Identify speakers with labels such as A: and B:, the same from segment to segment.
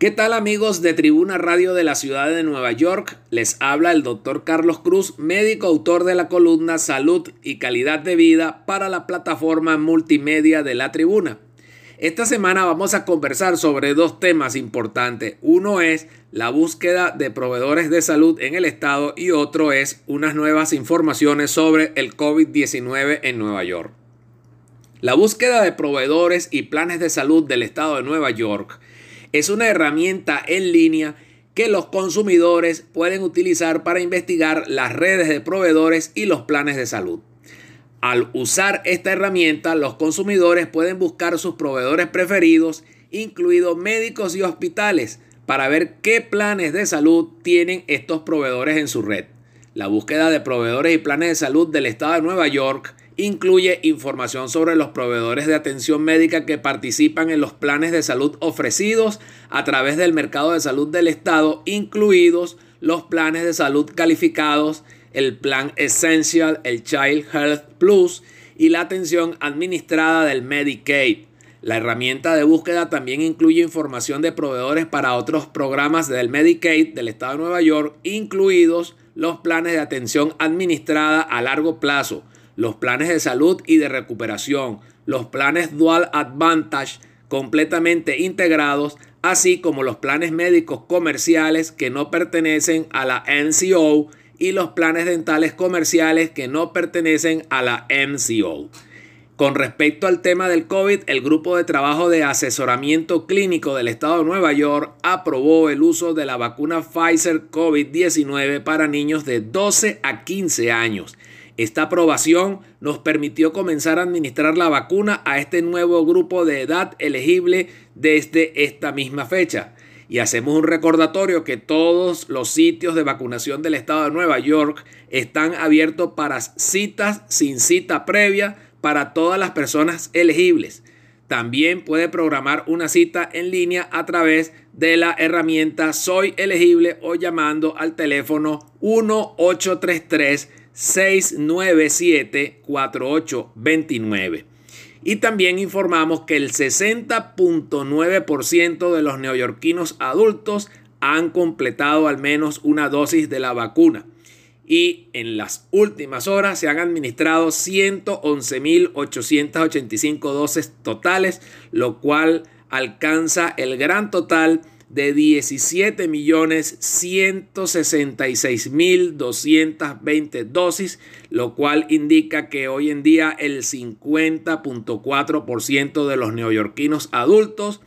A: ¿Qué tal amigos de Tribuna Radio de la Ciudad de Nueva York? Les habla el doctor Carlos Cruz, médico autor de la columna Salud y Calidad de Vida para la plataforma multimedia de la Tribuna. Esta semana vamos a conversar sobre dos temas importantes. Uno es la búsqueda de proveedores de salud en el estado y otro es unas nuevas informaciones sobre el COVID-19 en Nueva York. La búsqueda de proveedores y planes de salud del estado de Nueva York es una herramienta en línea que los consumidores pueden utilizar para investigar las redes de proveedores y los planes de salud. Al usar esta herramienta, los consumidores pueden buscar sus proveedores preferidos, incluidos médicos y hospitales, para ver qué planes de salud tienen estos proveedores en su red. La búsqueda de proveedores y planes de salud del estado de Nueva York incluye información sobre los proveedores de atención médica que participan en los planes de salud ofrecidos a través del mercado de salud del Estado, incluidos los planes de salud calificados, el plan Essential, el Child Health Plus y la atención administrada del Medicaid. La herramienta de búsqueda también incluye información de proveedores para otros programas del Medicaid del Estado de Nueva York, incluidos los planes de atención administrada a largo plazo, los planes de salud y de recuperación, los planes Dual Advantage completamente integrados, así como los planes médicos comerciales que no pertenecen a la NCO y los planes dentales comerciales que no pertenecen a la MCO. Con respecto al tema del COVID, el Grupo de Trabajo de Asesoramiento Clínico del Estado de Nueva York aprobó el uso de la vacuna Pfizer COVID-19 para niños de 12 a 15 años. Esta aprobación nos permitió comenzar a administrar la vacuna a este nuevo grupo de edad elegible desde esta misma fecha. Y hacemos un recordatorio que todos los sitios de vacunación del estado de Nueva York están abiertos para citas sin cita previa para todas las personas elegibles. También puede programar una cita en línea a través de la herramienta Soy elegible o llamando al teléfono 1833 697-4829. Y también informamos que el 60.9% de los neoyorquinos adultos han completado al menos una dosis de la vacuna. Y en las últimas horas se han administrado 111.885 dosis totales, lo cual alcanza el gran total de 17.166.220 dosis, lo cual indica que hoy en día el 50.4% de los neoyorquinos adultos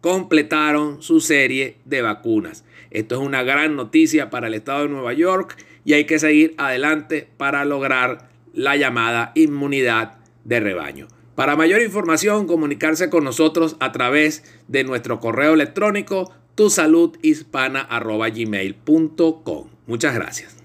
A: completaron su serie de vacunas. Esto es una gran noticia para el estado de Nueva York y hay que seguir adelante para lograr la llamada inmunidad de rebaño. Para mayor información, comunicarse con nosotros a través de nuestro correo electrónico tusaludhispana.gmail.com. Muchas gracias.